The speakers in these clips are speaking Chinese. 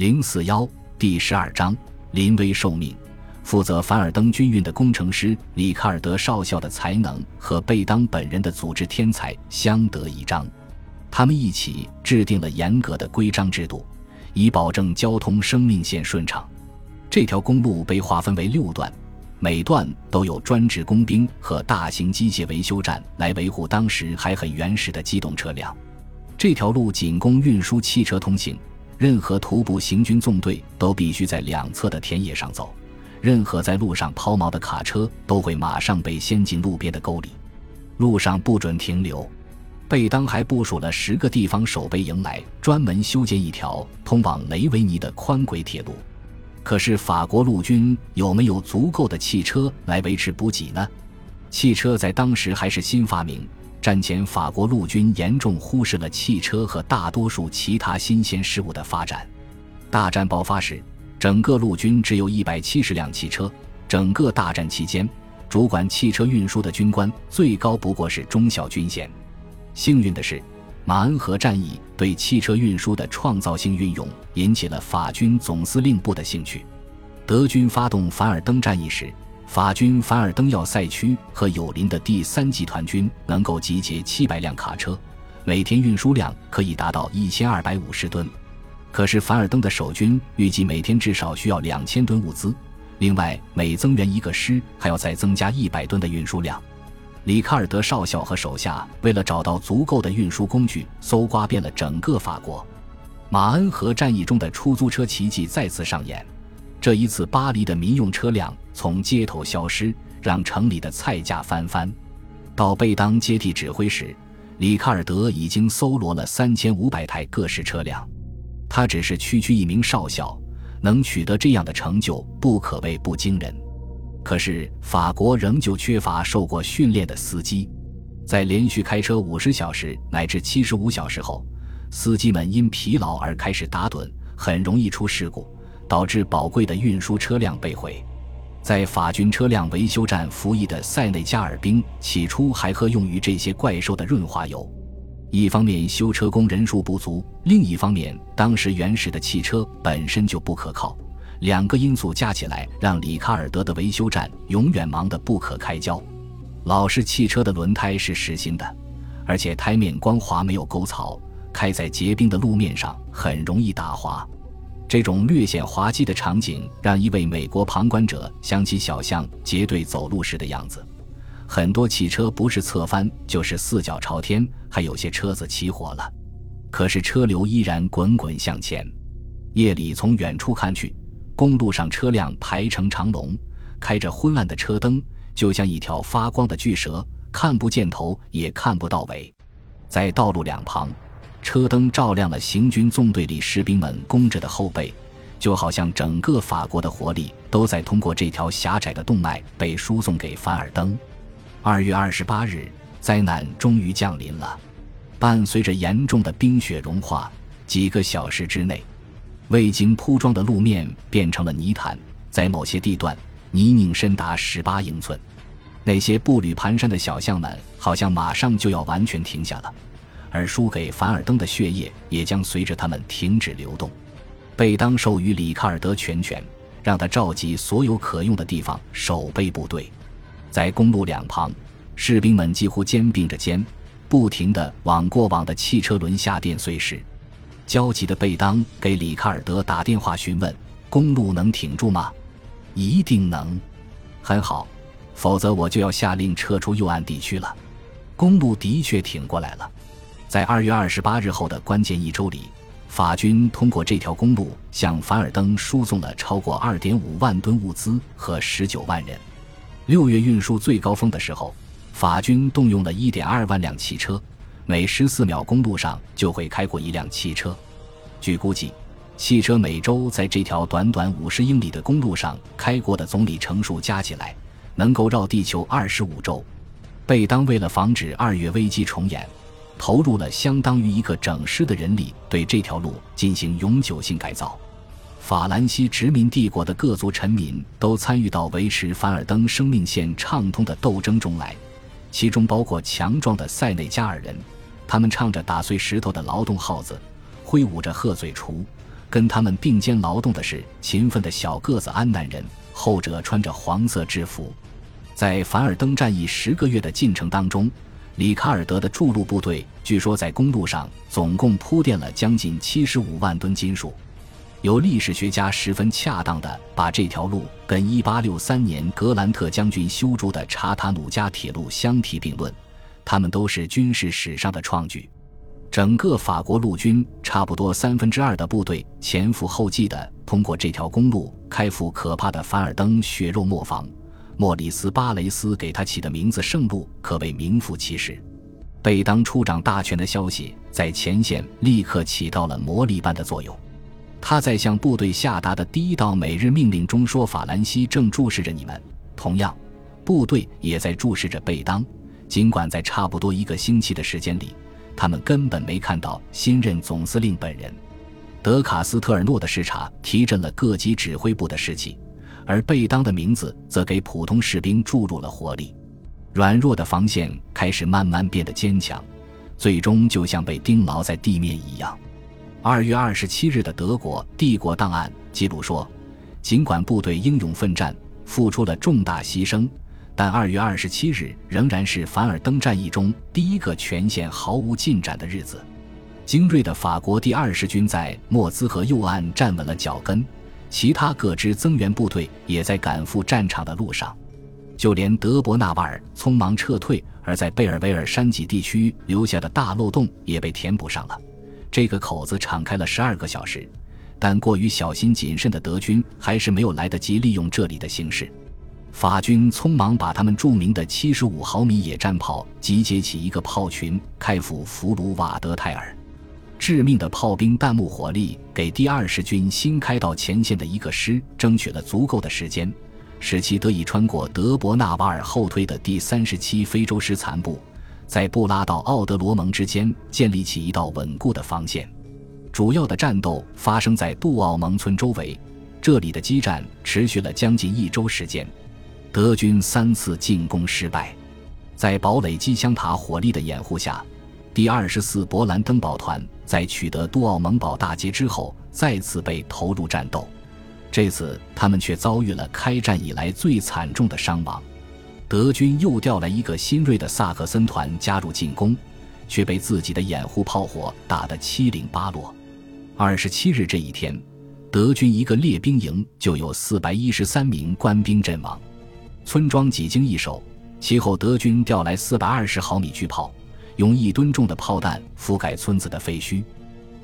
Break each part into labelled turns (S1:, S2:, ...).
S1: 零四幺第十二章临危受命。负责凡尔登军运的工程师里卡尔德少校的才能和贝当本人的组织天才相得益彰，他们一起制定了严格的规章制度，以保证交通生命线顺畅。这条公路被划分为六段，每段都有专职工兵和大型机械维修站来维护当时还很原始的机动车辆。这条路仅供运输汽车通行，任何徒步行军纵队都必须在两侧的田野上走。任何在路上抛锚的卡车都会马上被掀进路边的沟里，路上不准停留。贝当还部署了十个地方守备营来专门修建一条通往雷维尼的宽轨铁路。可是法国陆军有没有足够的汽车来维持补给呢？汽车在当时还是新发明，战前法国陆军严重忽视了汽车和大多数其他新鲜事物的发展。大战爆发时。整个陆军只有一百七十辆汽车。整个大战期间，主管汽车运输的军官最高不过是中校军衔。幸运的是，马恩河战役对汽车运输的创造性运用引起了法军总司令部的兴趣。德军发动凡尔登战役时，法军凡尔登要塞区和友邻的第三集团军能够集结七百辆卡车，每天运输量可以达到一千二百五十吨。可是凡尔登的守军预计每天至少需要两千吨物资，另外每增援一个师还要再增加一百吨的运输量。里卡尔德少校和手下为了找到足够的运输工具，搜刮遍了整个法国。马恩河战役中的出租车奇迹再次上演，这一次巴黎的民用车辆从街头消失，让城里的菜价翻番。到贝当接替指挥时，里卡尔德已经搜罗了三千五百台各式车辆。他只是区区一名少校，能取得这样的成就，不可谓不惊人。可是法国仍旧缺乏受过训练的司机，在连续开车五十小时乃至七十五小时后，司机们因疲劳而开始打盹，很容易出事故，导致宝贵的运输车辆被毁。在法军车辆维修站服役的塞内加尔兵，起初还喝用于这些怪兽的润滑油。一方面修车工人数不足，另一方面当时原始的汽车本身就不可靠，两个因素加起来让里卡尔德的维修站永远忙得不可开交。老式汽车的轮胎是实心的，而且胎面光滑没有沟槽，开在结冰的路面上很容易打滑。这种略显滑稽的场景让一位美国旁观者想起小象结队走路时的样子。很多汽车不是侧翻就是四脚朝天，还有些车子起火了，可是车流依然滚滚向前。夜里从远处看去，公路上车辆排成长龙，开着昏暗的车灯，就像一条发光的巨蛇，看不见头也看不到尾。在道路两旁，车灯照亮了行军纵队里士兵们弓着的后背，就好像整个法国的活力都在通过这条狭窄的动脉被输送给凡尔登。二月二十八日，灾难终于降临了。伴随着严重的冰雪融化，几个小时之内，未经铺装的路面变成了泥潭，在某些地段，泥泞深达十八英寸。那些步履蹒跚的小象们，好像马上就要完全停下了，而输给凡尔登的血液也将随着他们停止流动。贝当授予里卡尔德全权，让他召集所有可用的地方守备部队。在公路两旁，士兵们几乎肩并着肩，不停地往过往的汽车轮下电碎石。焦急的贝当给里卡尔德打电话询问：“公路能挺住吗？”“一定能。”“很好，否则我就要下令撤出右岸地区了。”公路的确挺过来了。在二月二十八日后的关键一周里，法军通过这条公路向凡尔登输送了超过二点五万吨物资和十九万人。六月运输最高峰的时候，法军动用了一点二万辆汽车，每十四秒公路上就会开过一辆汽车。据估计，汽车每周在这条短短五十英里的公路上开过的总里程数加起来，能够绕地球二十五周。贝当为了防止二月危机重演，投入了相当于一个整师的人力对这条路进行永久性改造。法兰西殖民帝国的各族臣民都参与到维持凡尔登生命线畅通的斗争中来，其中包括强壮的塞内加尔人。他们唱着打碎石头的劳动号子，挥舞着鹤嘴锄，跟他们并肩劳动的是勤奋的小个子安南人，后者穿着黄色制服。在凡尔登战役十个月的进程当中，里卡尔德的筑路部队据说在公路上总共铺垫了将近七十五万吨金属。有历史学家十分恰当地把这条路跟1863年格兰特将军修筑的查塔努加铁路相提并论，他们都是军事史上的创举。整个法国陆军差不多三分之二的部队前赴后继地通过这条公路开赴可怕的凡尔登血肉磨坊。莫里斯·巴雷斯给他起的名字“圣路”可谓名副其实。贝当出掌大权的消息在前线立刻起到了魔力般的作用。他在向部队下达的第一道每日命令中说：“法兰西正注视着你们。”同样，部队也在注视着贝当。尽管在差不多一个星期的时间里，他们根本没看到新任总司令本人。德卡斯特尔诺的视察提振了各级指挥部的士气，而贝当的名字则给普通士兵注入了活力。软弱的防线开始慢慢变得坚强，最终就像被钉牢在地面一样。二月二十七日的德国帝国档案记录说，尽管部队英勇奋战，付出了重大牺牲，但二月二十七日仍然是凡尔登战役中第一个全线毫无进展的日子。精锐的法国第二十军在莫兹河右岸站稳了脚跟，其他各支增援部队也在赶赴战场的路上，就连德伯纳瓦尔匆忙撤退而在贝尔维尔山脊地区留下的大漏洞也被填补上了。这个口子敞开了十二个小时，但过于小心谨慎的德军还是没有来得及利用这里的形势。法军匆忙把他们著名的七十五毫米野战炮集结起一个炮群，开赴弗鲁瓦德泰尔。致命的炮兵弹幕火力给第二十军新开到前线的一个师争取了足够的时间，使其得以穿过德伯纳瓦尔后退的第三十七非洲师残部。在布拉到奥德罗蒙之间建立起一道稳固的防线，主要的战斗发生在杜奥蒙村周围，这里的激战持续了将近一周时间，德军三次进攻失败，在堡垒机枪塔火力的掩护下，第二十四勃兰登堡团在取得杜奥蒙堡大捷之后再次被投入战斗，这次他们却遭遇了开战以来最惨重的伤亡。德军又调来一个新锐的萨克森团加入进攻，却被自己的掩护炮火打得七零八落。二十七日这一天，德军一个列兵营就有四百一十三名官兵阵亡，村庄几经易手。其后，德军调来四百二十毫米巨炮，用一吨重的炮弹覆盖村子的废墟。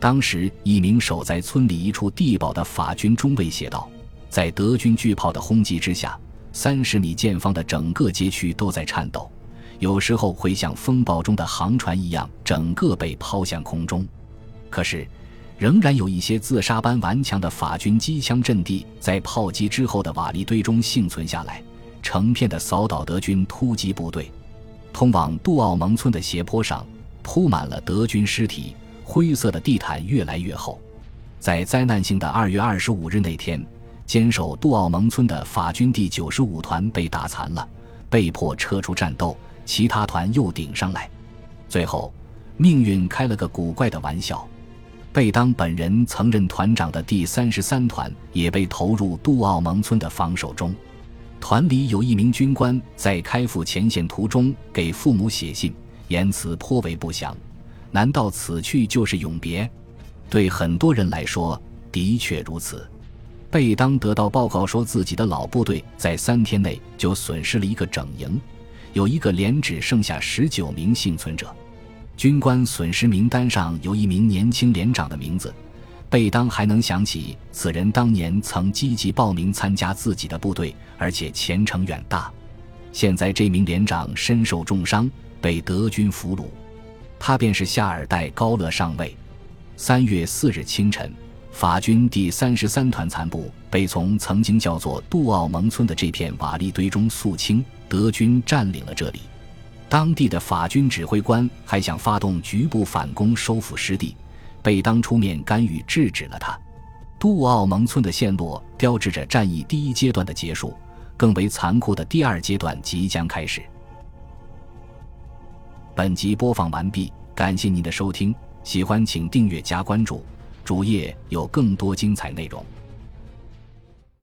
S1: 当时，一名守在村里一处地堡的法军中尉写道：“在德军巨炮的轰击之下。”三十米见方的整个街区都在颤抖，有时候会像风暴中的航船一样，整个被抛向空中。可是，仍然有一些自杀般顽强的法军机枪阵地在炮击之后的瓦砾堆中幸存下来，成片的扫倒德军突击部队。通往杜奥蒙村的斜坡上铺满了德军尸体，灰色的地毯越来越厚。在灾难性的二月二十五日那天。坚守杜奥蒙村的法军第九十五团被打残了，被迫撤出战斗。其他团又顶上来，最后，命运开了个古怪的玩笑。贝当本人曾任团长的第三十三团也被投入杜奥蒙村的防守中。团里有一名军官在开赴前线途中给父母写信，言辞颇为不详。难道此去就是永别？对很多人来说，的确如此。贝当得到报告说，自己的老部队在三天内就损失了一个整营，有一个连只剩下十九名幸存者。军官损失名单上有一名年轻连长的名字，贝当还能想起此人当年曾积极报名参加自己的部队，而且前程远大。现在这名连长身受重伤，被德军俘虏，他便是夏尔代高勒上尉。三月四日清晨。法军第三十三团残部被从曾经叫做杜奥蒙村的这片瓦砾堆中肃清，德军占领了这里。当地的法军指挥官还想发动局部反攻，收复失地，被当出面干预，制止了他。杜奥蒙村的陷落标志着战役第一阶段的结束，更为残酷的第二阶段即将开始。本集播放完毕，感谢您的收听，喜欢请订阅加关注。主页有更多精彩内容。